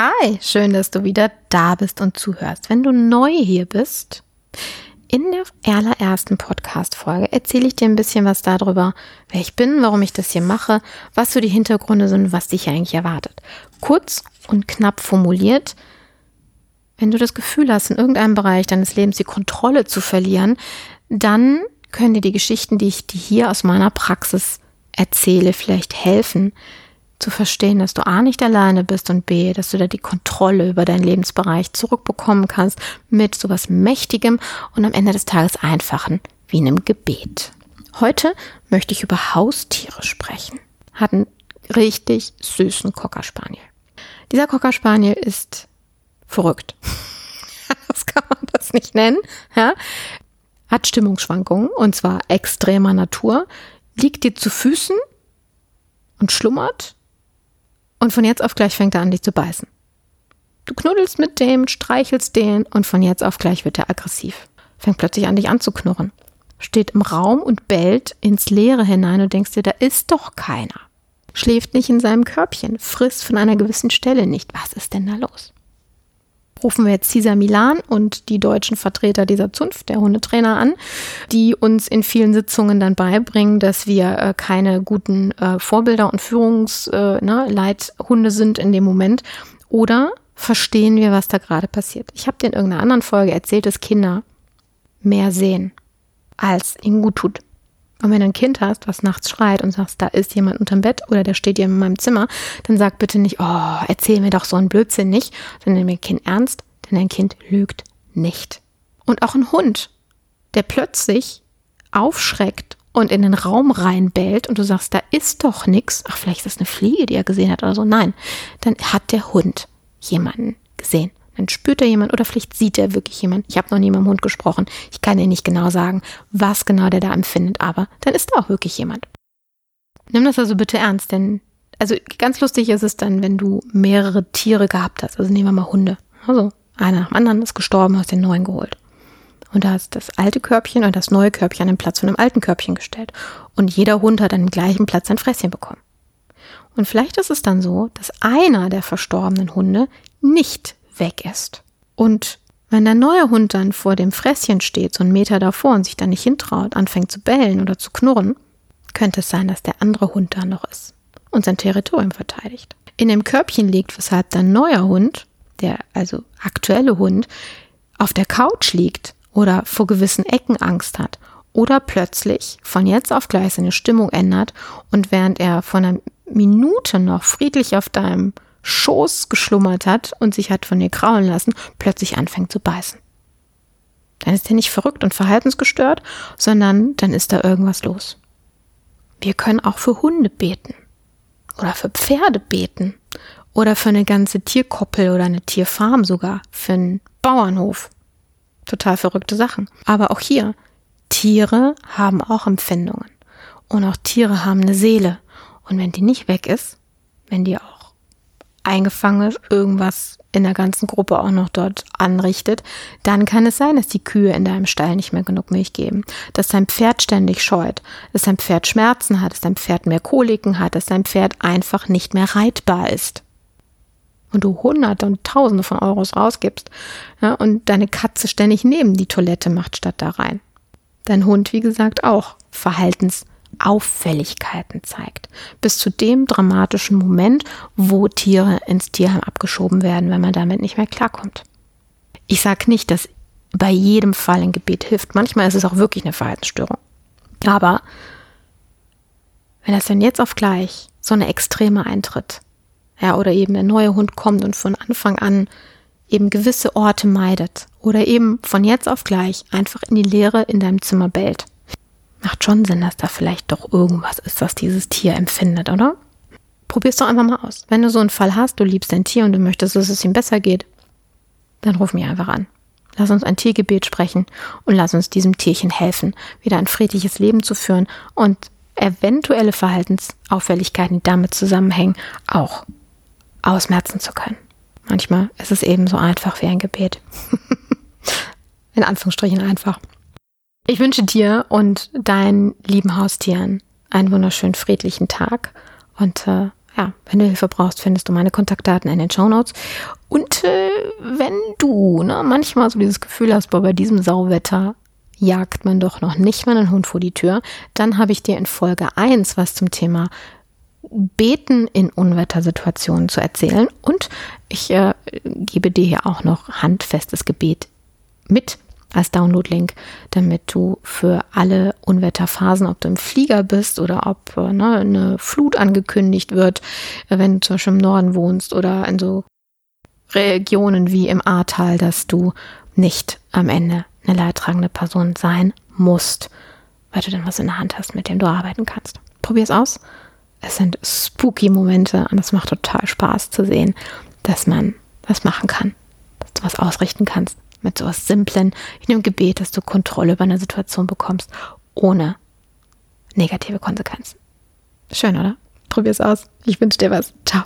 Hi, schön, dass du wieder da bist und zuhörst. Wenn du neu hier bist, in der allerersten Podcast-Folge erzähle ich dir ein bisschen was darüber, wer ich bin, warum ich das hier mache, was so die Hintergründe sind, was dich eigentlich erwartet. Kurz und knapp formuliert, wenn du das Gefühl hast, in irgendeinem Bereich deines Lebens die Kontrolle zu verlieren, dann können dir die Geschichten, die ich dir hier aus meiner Praxis erzähle, vielleicht helfen, zu verstehen, dass du A nicht alleine bist und B, dass du da die Kontrolle über deinen Lebensbereich zurückbekommen kannst mit sowas Mächtigem und am Ende des Tages einfachen wie einem Gebet. Heute möchte ich über Haustiere sprechen. Hat einen richtig süßen Cocker Spaniel. Dieser Cocker Spaniel ist verrückt. das kann man das nicht nennen. Ja? Hat Stimmungsschwankungen und zwar extremer Natur, liegt dir zu Füßen und schlummert und von jetzt auf gleich fängt er an, dich zu beißen. Du knuddelst mit dem, streichelst den und von jetzt auf gleich wird er aggressiv. Fängt plötzlich an, dich anzuknurren. Steht im Raum und bellt ins Leere hinein und denkst dir, da ist doch keiner. Schläft nicht in seinem Körbchen, frisst von einer gewissen Stelle nicht. Was ist denn da los? Rufen wir jetzt Cesar Milan und die deutschen Vertreter dieser Zunft, der Hundetrainer, an, die uns in vielen Sitzungen dann beibringen, dass wir äh, keine guten äh, Vorbilder und Führungsleithunde äh, ne, sind in dem Moment. Oder verstehen wir, was da gerade passiert. Ich habe dir in irgendeiner anderen Folge erzählt, dass Kinder mehr sehen, als ihnen gut tut. Und wenn du ein Kind hast, was nachts schreit und sagst, da ist jemand unterm Bett oder der steht hier in meinem Zimmer, dann sag bitte nicht, oh, erzähl mir doch so einen Blödsinn nicht, sondern nimm dein Kind ernst, denn ein Kind lügt nicht. Und auch ein Hund, der plötzlich aufschreckt und in den Raum reinbellt und du sagst, da ist doch nichts, ach, vielleicht ist das eine Fliege, die er gesehen hat oder so. Nein, dann hat der Hund jemanden gesehen. Dann spürt er jemand oder vielleicht sieht er wirklich jemand. Ich habe noch nie mit dem Hund gesprochen. Ich kann dir nicht genau sagen, was genau der da empfindet, aber dann ist da auch wirklich jemand. Nimm das also bitte ernst, denn also ganz lustig ist es dann, wenn du mehrere Tiere gehabt hast. Also nehmen wir mal Hunde. Also einer nach dem anderen ist gestorben, hast den neuen geholt. Und da hast das alte Körbchen und das neue Körbchen an den Platz von dem alten Körbchen gestellt. Und jeder Hund hat an dem gleichen Platz ein Fresschen bekommen. Und vielleicht ist es dann so, dass einer der verstorbenen Hunde nicht weg ist. Und wenn der neue Hund dann vor dem Fresschen steht, so einen Meter davor und sich da nicht hintraut, anfängt zu bellen oder zu knurren, könnte es sein, dass der andere Hund da noch ist und sein Territorium verteidigt. In dem Körbchen liegt, weshalb der neue Hund, der also aktuelle Hund, auf der Couch liegt oder vor gewissen Ecken Angst hat oder plötzlich von jetzt auf gleich seine Stimmung ändert und während er von einer Minute noch friedlich auf deinem Schoß geschlummert hat und sich hat von dir kraulen lassen, plötzlich anfängt zu beißen. Dann ist er nicht verrückt und verhaltensgestört, sondern dann ist da irgendwas los. Wir können auch für Hunde beten oder für Pferde beten oder für eine ganze Tierkoppel oder eine Tierfarm sogar, für einen Bauernhof. Total verrückte Sachen. Aber auch hier, Tiere haben auch Empfindungen und auch Tiere haben eine Seele. Und wenn die nicht weg ist, wenn die auch eingefangen irgendwas in der ganzen Gruppe auch noch dort anrichtet, dann kann es sein, dass die Kühe in deinem Stall nicht mehr genug Milch geben, dass dein Pferd ständig scheut, dass dein Pferd Schmerzen hat, dass dein Pferd mehr Koliken hat, dass dein Pferd einfach nicht mehr reitbar ist. Und du hunderte und tausende von Euros rausgibst ja, und deine Katze ständig neben die Toilette macht statt da rein. Dein Hund, wie gesagt, auch Verhaltens- Auffälligkeiten zeigt. Bis zu dem dramatischen Moment, wo Tiere ins Tierheim abgeschoben werden, wenn man damit nicht mehr klarkommt. Ich sage nicht, dass bei jedem Fall ein Gebet hilft. Manchmal ist es auch wirklich eine Verhaltensstörung. Aber wenn das dann jetzt auf gleich so eine Extreme eintritt, ja, oder eben der neue Hund kommt und von Anfang an eben gewisse Orte meidet oder eben von jetzt auf gleich einfach in die Leere in deinem Zimmer bellt, macht schon Sinn, dass da vielleicht doch irgendwas ist, was dieses Tier empfindet, oder? Probier's doch einfach mal aus. Wenn du so einen Fall hast, du liebst dein Tier und du möchtest, dass es ihm besser geht, dann ruf mich einfach an. Lass uns ein Tiergebet sprechen und lass uns diesem Tierchen helfen, wieder ein friedliches Leben zu führen und eventuelle Verhaltensauffälligkeiten, die damit zusammenhängen, auch ausmerzen zu können. Manchmal ist es eben so einfach wie ein Gebet. In Anführungsstrichen einfach. Ich wünsche dir und deinen lieben Haustieren einen wunderschönen friedlichen Tag und äh, ja, wenn du Hilfe brauchst, findest du meine Kontaktdaten in den Show Notes. Und äh, wenn du ne, manchmal so dieses Gefühl hast, boah, bei diesem Sauwetter jagt man doch noch nicht mal einen Hund vor die Tür, dann habe ich dir in Folge 1 was zum Thema Beten in Unwettersituationen zu erzählen. Und ich äh, gebe dir hier auch noch handfestes Gebet mit als Download-Link, damit du für alle Unwetterphasen, ob du im Flieger bist oder ob äh, ne, eine Flut angekündigt wird, äh, wenn du zum Beispiel im Norden wohnst oder in so Regionen wie im Ahrtal, dass du nicht am Ende eine leidtragende Person sein musst, weil du dann was in der Hand hast, mit dem du arbeiten kannst. Probier es aus. Es sind spooky Momente und es macht total Spaß zu sehen, dass man was machen kann, dass du was ausrichten kannst mit so etwas Simplen, in dem Gebet, dass du Kontrolle über eine Situation bekommst, ohne negative Konsequenzen. Schön, oder? Probier es aus. Ich wünsche dir was. Ciao.